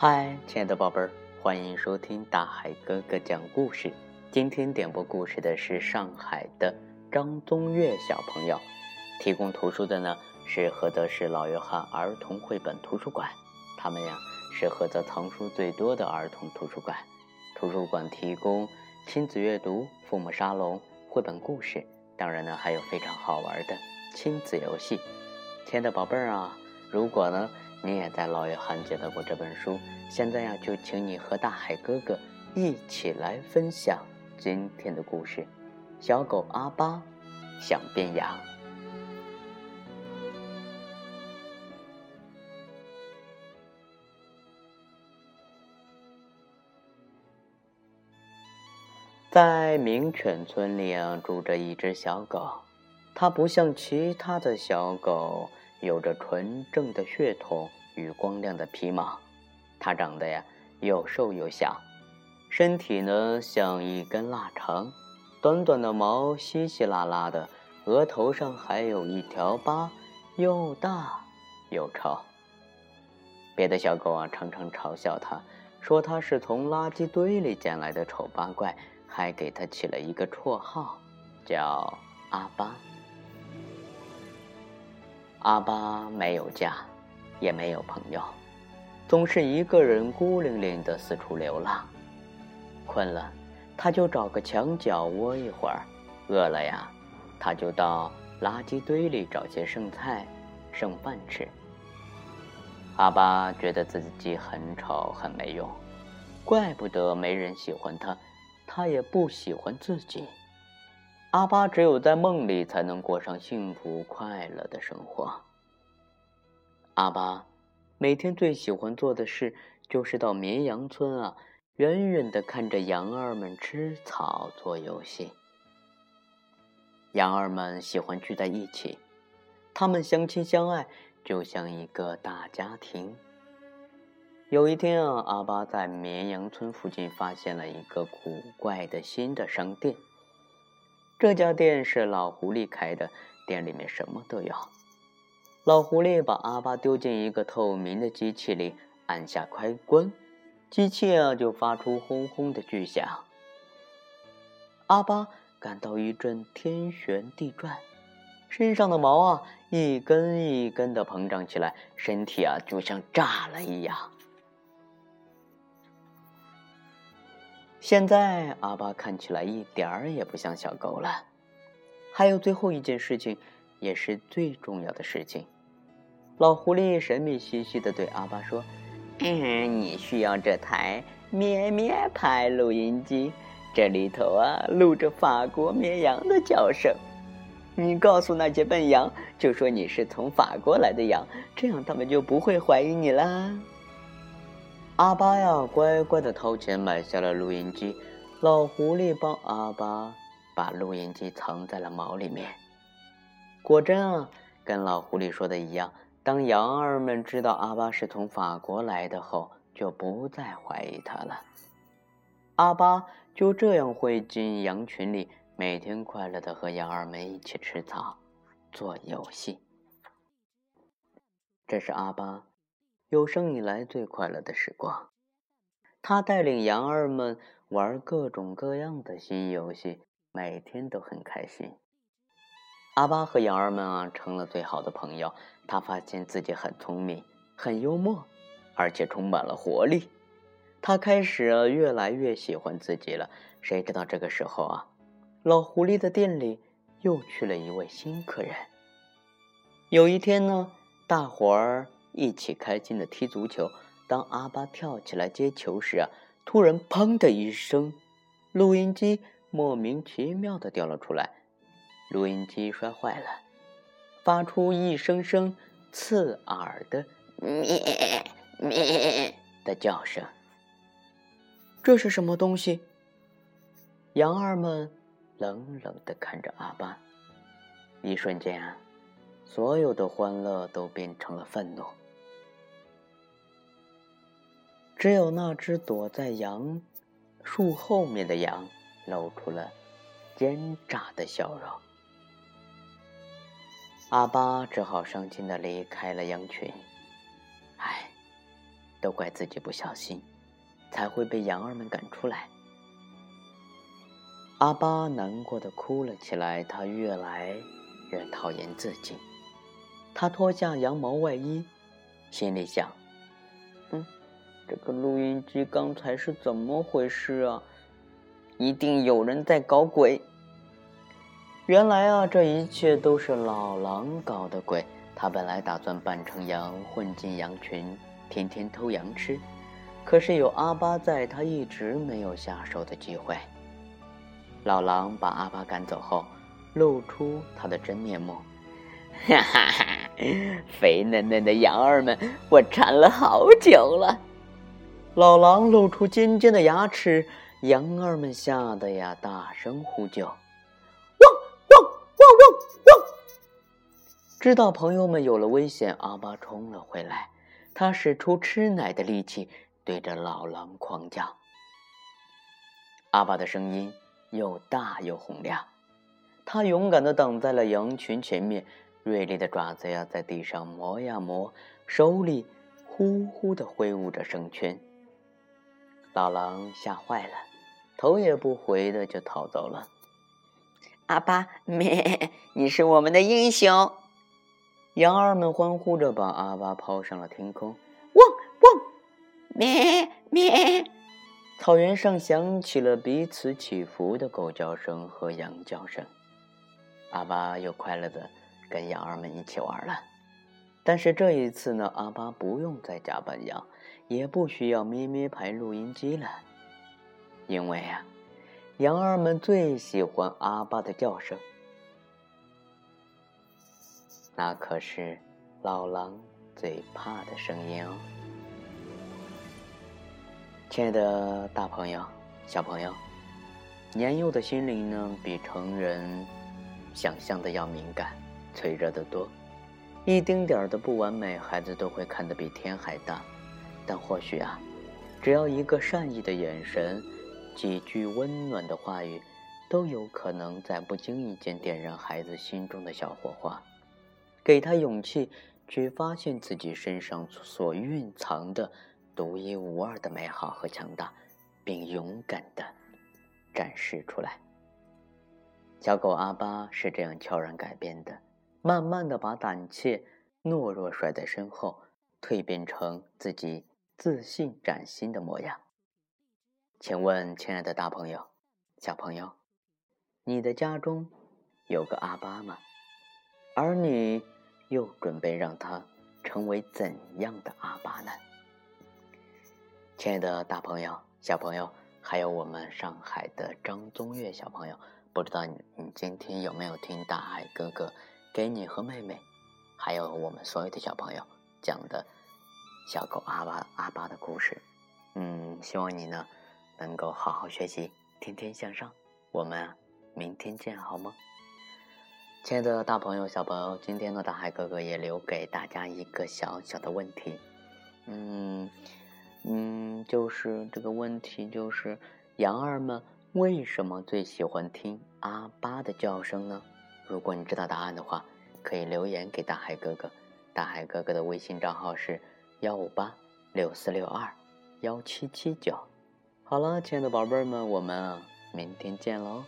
嗨，亲爱的宝贝儿，欢迎收听大海哥哥讲故事。今天点播故事的是上海的张宗岳小朋友，提供图书的呢是菏泽市老约翰儿童绘本图书馆，他们呀是菏泽藏书最多的儿童图书馆。图书馆提供亲子阅读、父母沙龙、绘本故事，当然呢还有非常好玩的亲子游戏。亲爱的宝贝儿啊，如果呢你也在老约翰接到过这本书，现在呀就请你和大海哥哥一起来分享。今天的故事，小狗阿巴想变羊。在名犬村里啊，住着一只小狗，它不像其他的小狗，有着纯正的血统与光亮的皮毛，它长得呀又瘦又小。身体呢像一根腊肠，短短的毛稀稀拉拉的，额头上还有一条疤，又大又丑。别的小狗啊常常嘲笑它，说它是从垃圾堆里捡来的丑八怪，还给它起了一个绰号，叫阿巴。阿巴没有家，也没有朋友，总是一个人孤零零的四处流浪。困了，他就找个墙角窝一会儿；饿了呀，他就到垃圾堆里找些剩菜、剩饭吃。阿巴觉得自己很丑、很没用，怪不得没人喜欢他，他也不喜欢自己。阿巴只有在梦里才能过上幸福快乐的生活。阿巴每天最喜欢做的事就是到绵羊村啊。远远的看着羊儿们吃草做游戏。羊儿们喜欢聚在一起，他们相亲相爱，就像一个大家庭。有一天啊，阿巴在绵羊村附近发现了一个古怪的新的商店。这家店是老狐狸开的，店里面什么都有。老狐狸把阿巴丢进一个透明的机器里，按下开关。机器啊，就发出轰轰的巨响。阿巴感到一阵天旋地转，身上的毛啊一根一根的膨胀起来，身体啊就像炸了一样。现在阿巴看起来一点儿也不像小狗了。还有最后一件事情，也是最重要的事情。老狐狸神秘兮兮的对阿巴说。嗯，你需要这台咩咩牌录音机，这里头啊录着法国绵羊的叫声。你告诉那些笨羊，就说你是从法国来的羊，这样他们就不会怀疑你啦。阿巴呀，乖乖的掏钱买下了录音机。老狐狸帮阿巴把录音机藏在了毛里面。果真啊，跟老狐狸说的一样。当羊儿们知道阿巴是从法国来的后，就不再怀疑他了。阿巴就这样会进羊群里，每天快乐的和羊儿们一起吃草、做游戏。这是阿巴有生以来最快乐的时光。他带领羊儿们玩各种各样的新游戏，每天都很开心。阿巴和羊儿们啊成了最好的朋友。他发现自己很聪明、很幽默，而且充满了活力。他开始越来越喜欢自己了。谁知道这个时候啊，老狐狸的店里又去了一位新客人。有一天呢，大伙儿一起开心的踢足球。当阿巴跳起来接球时啊，突然“砰”的一声，录音机莫名其妙的掉了出来。录音机摔坏了，发出一声声刺耳的“咩咩”的叫声。这是什么东西？羊儿们冷冷的看着阿巴。一瞬间啊，所有的欢乐都变成了愤怒。只有那只躲在杨树后面的羊露出了奸诈的笑容。阿巴只好伤心的离开了羊群。唉，都怪自己不小心，才会被羊儿们赶出来。阿巴难过的哭了起来，他越来越讨厌自己。他脱下羊毛外衣，心里想：“嗯，这个录音机刚才是怎么回事啊？一定有人在搞鬼。”原来啊，这一切都是老狼搞的鬼。他本来打算扮成羊，混进羊群，天天偷羊吃。可是有阿巴在，他一直没有下手的机会。老狼把阿巴赶走后，露出他的真面目。哈哈哈！肥嫩嫩的羊儿们，我馋了好久了。老狼露出尖尖的牙齿，羊儿们吓得呀，大声呼救：“汪汪汪！”知道朋友们有了危险，阿巴冲了回来，他使出吃奶的力气，对着老狼狂叫。阿巴的声音又大又洪亮，他勇敢地挡在了羊群前面。锐利的爪子呀，在地上磨呀磨，手里呼呼的挥舞着绳圈。老狼吓坏了，头也不回的就逃走了。阿巴，咩，你是我们的英雄！羊儿们欢呼着，把阿巴抛上了天空。汪汪，咩咩，草原上响起了彼此起伏的狗叫声和羊叫声。阿巴又快乐的。跟羊儿们一起玩了，但是这一次呢，阿巴不用再假扮羊，也不需要咩咩牌录音机了，因为啊，羊儿们最喜欢阿爸的叫声，那可是老狼最怕的声音哦。亲爱的大朋友、小朋友，年幼的心灵呢，比成人想象的要敏感。脆弱的多，一丁点儿的不完美，孩子都会看得比天还大。但或许啊，只要一个善意的眼神，几句温暖的话语，都有可能在不经意间点燃孩子心中的小火花，给他勇气去发现自己身上所蕴藏的独一无二的美好和强大，并勇敢的展示出来。小狗阿巴是这样悄然改变的。慢慢的把胆怯、懦弱甩在身后，蜕变成自己自信崭新的模样。请问，亲爱的大朋友、小朋友，你的家中有个阿巴吗？而你又准备让他成为怎样的阿巴呢？亲爱的大朋友、小朋友，还有我们上海的张宗岳小朋友，不知道你你今天有没有听大海哥哥？给你和妹妹，还有我们所有的小朋友讲的小狗阿巴阿巴的故事。嗯，希望你呢能够好好学习，天天向上。我们明天见，好吗？亲爱的大朋友、小朋友，今天呢，大海哥哥也留给大家一个小小的问题。嗯嗯，就是这个问题，就是羊儿们为什么最喜欢听阿巴的叫声呢？如果你知道答案的话，可以留言给大海哥哥。大海哥哥的微信账号是幺五八六四六二幺七七九。好了，亲爱的宝贝儿们，我们明天见喽。